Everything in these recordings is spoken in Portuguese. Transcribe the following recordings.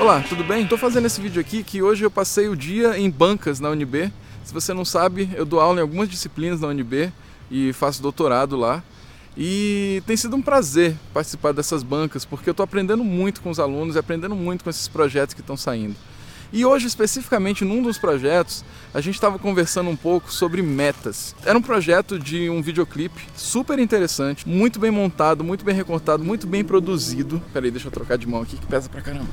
Olá, tudo bem? Estou fazendo esse vídeo aqui que hoje eu passei o dia em bancas na UNB. Se você não sabe, eu dou aula em algumas disciplinas na UNB e faço doutorado lá. E tem sido um prazer participar dessas bancas, porque eu estou aprendendo muito com os alunos e aprendendo muito com esses projetos que estão saindo. E hoje, especificamente num dos projetos, a gente estava conversando um pouco sobre metas. Era um projeto de um videoclipe super interessante, muito bem montado, muito bem recortado, muito bem produzido. Peraí, deixa eu trocar de mão aqui que pesa pra caramba.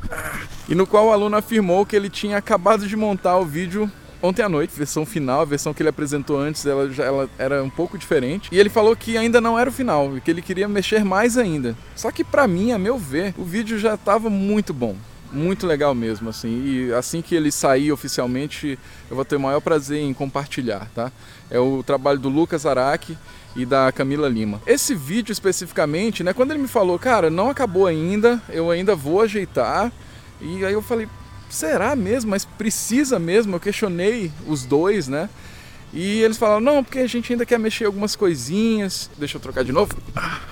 E no qual o aluno afirmou que ele tinha acabado de montar o vídeo ontem à noite, versão final, a versão que ele apresentou antes, ela já ela era um pouco diferente. E ele falou que ainda não era o final, que ele queria mexer mais ainda. Só que para mim, a meu ver, o vídeo já estava muito bom muito legal mesmo, assim. E assim que ele sair oficialmente, eu vou ter o maior prazer em compartilhar, tá? É o trabalho do Lucas Araque e da Camila Lima. Esse vídeo especificamente, né, quando ele me falou, cara, não acabou ainda, eu ainda vou ajeitar. E aí eu falei, será mesmo? Mas precisa mesmo? Eu questionei os dois, né? E eles falaram, não, porque a gente ainda quer mexer algumas coisinhas. Deixa eu trocar de novo.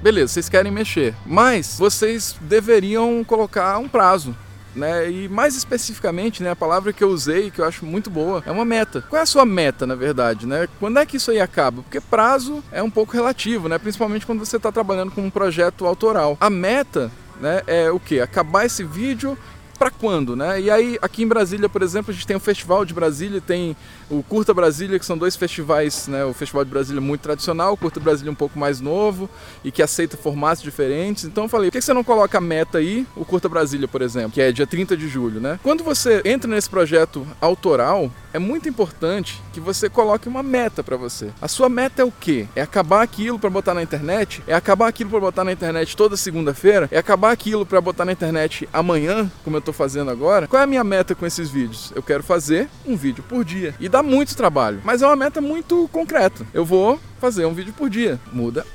Beleza, vocês querem mexer. Mas vocês deveriam colocar um prazo né? E mais especificamente, né, a palavra que eu usei, que eu acho muito boa, é uma meta. Qual é a sua meta, na verdade, né? Quando é que isso aí acaba? Porque prazo é um pouco relativo, né? Principalmente quando você está trabalhando com um projeto autoral. A meta né, é o que? Acabar esse vídeo para quando, né? E aí, aqui em Brasília, por exemplo, a gente tem o Festival de Brasília, tem o Curta Brasília, que são dois festivais, né? O Festival de Brasília muito tradicional, o Curta Brasília um pouco mais novo e que aceita formatos diferentes. Então eu falei, por que você não coloca a meta aí, o Curta Brasília, por exemplo, que é dia 30 de julho, né? Quando você entra nesse projeto autoral, é muito importante que você coloque uma meta para você. A sua meta é o quê? É acabar aquilo para botar na internet? É acabar aquilo para botar na internet toda segunda-feira? É acabar aquilo para botar na internet amanhã, como eu estou fazendo agora? Qual é a minha meta com esses vídeos? Eu quero fazer um vídeo por dia. E dá muito trabalho, mas é uma meta muito concreta. Eu vou fazer um vídeo por dia. Muda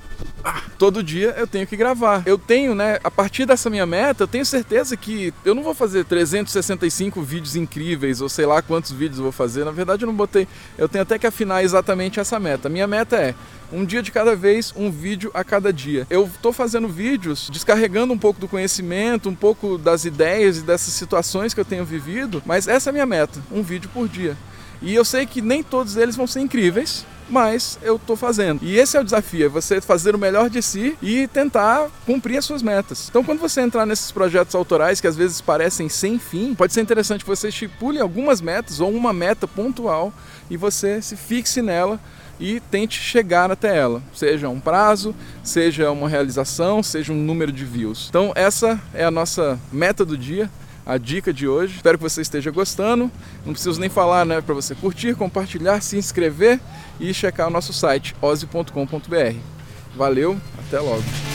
todo dia eu tenho que gravar. Eu tenho, né, a partir dessa minha meta, eu tenho certeza que eu não vou fazer 365 vídeos incríveis ou sei lá quantos vídeos eu vou fazer. Na verdade, eu não botei. Eu tenho até que afinar exatamente essa meta. Minha meta é um dia de cada vez, um vídeo a cada dia. Eu estou fazendo vídeos descarregando um pouco do conhecimento, um pouco das ideias e dessas situações que eu tenho vivido, mas essa é a minha meta, um vídeo por dia. E eu sei que nem todos eles vão ser incríveis, mas eu estou fazendo. E esse é o desafio, é você fazer o melhor de si e tentar cumprir as suas metas. Então, quando você entrar nesses projetos autorais que às vezes parecem sem fim, pode ser interessante que você estipule algumas metas ou uma meta pontual e você se fixe nela e tente chegar até ela, seja um prazo, seja uma realização, seja um número de views. Então, essa é a nossa meta do dia a dica de hoje. Espero que você esteja gostando. Não preciso nem falar, né, para você curtir, compartilhar, se inscrever e checar o nosso site ose.com.br. Valeu, até logo.